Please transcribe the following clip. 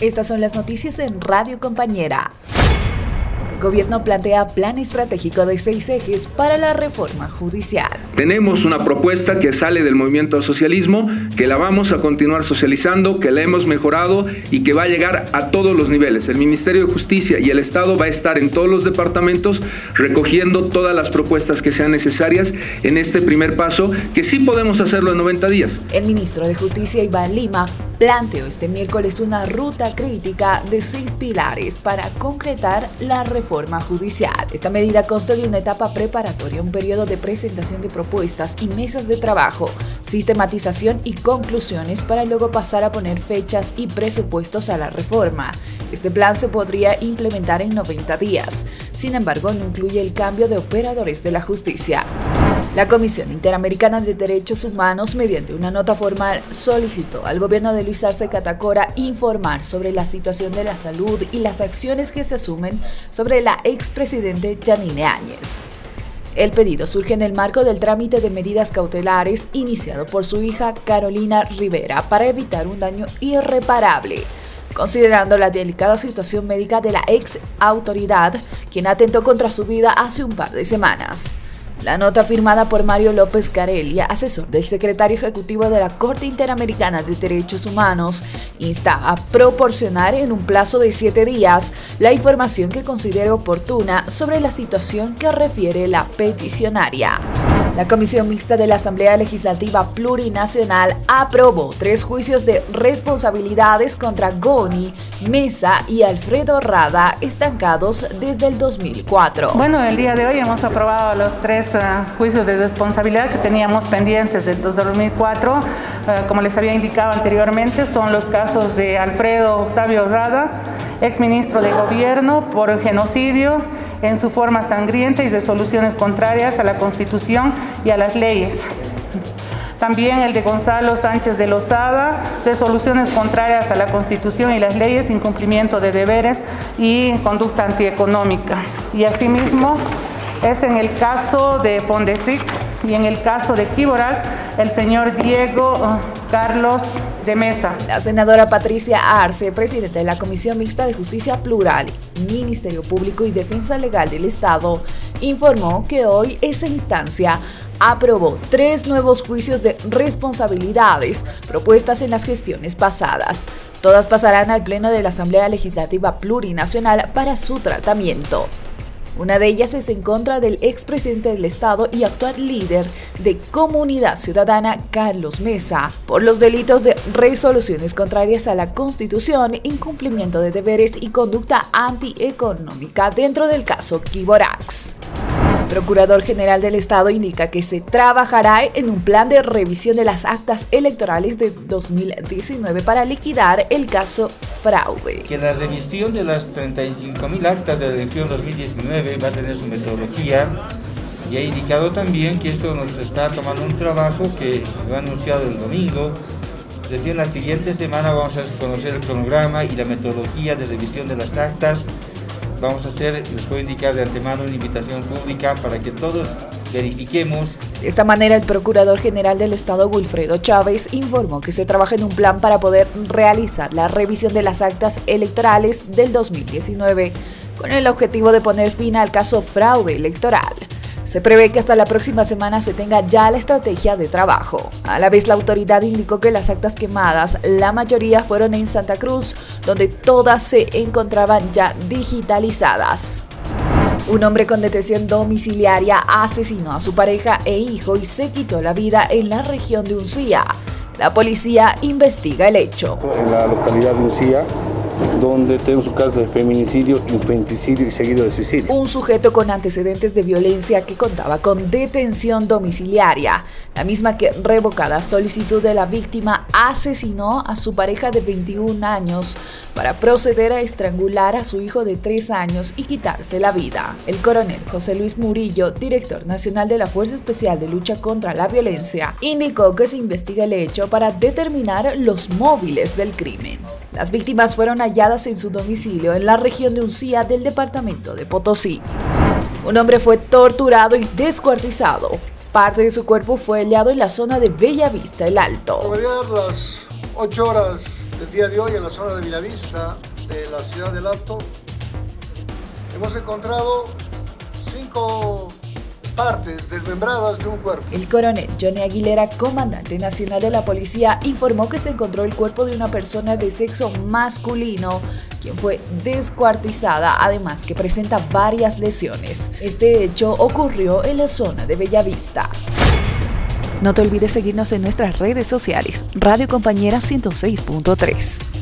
Estas son las noticias en Radio Compañera. Gobierno plantea plan estratégico de seis ejes para la reforma judicial. Tenemos una propuesta que sale del movimiento socialismo, que la vamos a continuar socializando, que la hemos mejorado y que va a llegar a todos los niveles. El Ministerio de Justicia y el Estado va a estar en todos los departamentos recogiendo todas las propuestas que sean necesarias en este primer paso, que sí podemos hacerlo en 90 días. El ministro de Justicia, Iván Lima, planteó este miércoles una ruta crítica de seis pilares para concretar la reforma judicial. Esta medida consta de una etapa preparatoria, un periodo de presentación de propuestas y mesas de trabajo, sistematización y conclusiones para luego pasar a poner fechas y presupuestos a la reforma. Este plan se podría implementar en 90 días. Sin embargo, no incluye el cambio de operadores de la justicia. La Comisión Interamericana de Derechos Humanos, mediante una nota formal, solicitó al gobierno de Luis Arce Catacora informar sobre la situación de la salud y las acciones que se asumen sobre la expresidente Janine Áñez. El pedido surge en el marco del trámite de medidas cautelares iniciado por su hija Carolina Rivera para evitar un daño irreparable considerando la delicada situación médica de la ex autoridad, quien atentó contra su vida hace un par de semanas. La nota firmada por Mario López Carelia, asesor del secretario ejecutivo de la Corte Interamericana de Derechos Humanos, insta a proporcionar en un plazo de siete días la información que considere oportuna sobre la situación que refiere la peticionaria. La Comisión Mixta de la Asamblea Legislativa Plurinacional aprobó tres juicios de responsabilidades contra Goni, Mesa y Alfredo Rada, estancados desde el 2004. Bueno, el día de hoy hemos aprobado los tres uh, juicios de responsabilidad que teníamos pendientes desde 2004. Uh, como les había indicado anteriormente, son los casos de Alfredo Octavio Rada, exministro de Gobierno por genocidio en su forma sangrienta y resoluciones contrarias a la Constitución y a las leyes. También el de Gonzalo Sánchez de Lozada, resoluciones contrarias a la Constitución y las leyes, incumplimiento de deberes y conducta antieconómica. Y asimismo es en el caso de Pondesic y en el caso de Kiboral, el señor Diego Carlos de Mesa. La senadora Patricia Arce, presidenta de la Comisión Mixta de Justicia Plural, Ministerio Público y Defensa Legal del Estado, informó que hoy esa instancia aprobó tres nuevos juicios de responsabilidades propuestas en las gestiones pasadas. Todas pasarán al Pleno de la Asamblea Legislativa Plurinacional para su tratamiento. Una de ellas es en contra del expresidente del Estado y actual líder de Comunidad Ciudadana, Carlos Mesa, por los delitos de resoluciones contrarias a la Constitución, incumplimiento de deberes y conducta antieconómica dentro del caso Kiborax. Procurador General del Estado indica que se trabajará en un plan de revisión de las actas electorales de 2019 para liquidar el caso fraude. Que la revisión de las 35.000 actas de la elección 2019 va a tener su metodología y ha indicado también que esto nos está tomando un trabajo que lo ha anunciado el domingo. Recién la siguiente semana vamos a conocer el cronograma y la metodología de revisión de las actas vamos a hacer, les puedo indicar de antemano una invitación pública para que todos verifiquemos. De esta manera, el Procurador General del Estado, Wilfredo Chávez, informó que se trabaja en un plan para poder realizar la revisión de las actas electorales del 2019, con el objetivo de poner fin al caso fraude electoral. Se prevé que hasta la próxima semana se tenga ya la estrategia de trabajo. A la vez, la autoridad indicó que las actas quemadas, la mayoría fueron en Santa Cruz, donde todas se encontraban ya digitalizadas. Un hombre con detención domiciliaria asesinó a su pareja e hijo y se quitó la vida en la región de Uncía. La policía investiga el hecho. En la localidad de Uncía donde tenemos un caso de feminicidio, infanticidio y seguido de suicidio. Un sujeto con antecedentes de violencia que contaba con detención domiciliaria, la misma que revocada solicitud de la víctima asesinó a su pareja de 21 años para proceder a estrangular a su hijo de 3 años y quitarse la vida. El coronel José Luis Murillo, director nacional de la Fuerza Especial de Lucha contra la Violencia, indicó que se investiga el hecho para determinar los móviles del crimen. Las víctimas fueron halladas en su domicilio en la región de Uncía del departamento de Potosí. Un hombre fue torturado y descuartizado. Parte de su cuerpo fue hallado en la zona de Bella Vista, el Alto. las 8 horas El día de hoy en la zona de Villavista de la ciudad del Alto hemos encontrado cinco partes desmembradas de un cuerpo. El coronel Johnny Aguilera, comandante nacional de la policía, informó que se encontró el cuerpo de una persona de sexo masculino, quien fue descuartizada, además que presenta varias lesiones. Este hecho ocurrió en la zona de Bellavista. No te olvides seguirnos en nuestras redes sociales, Radio Compañera 106.3.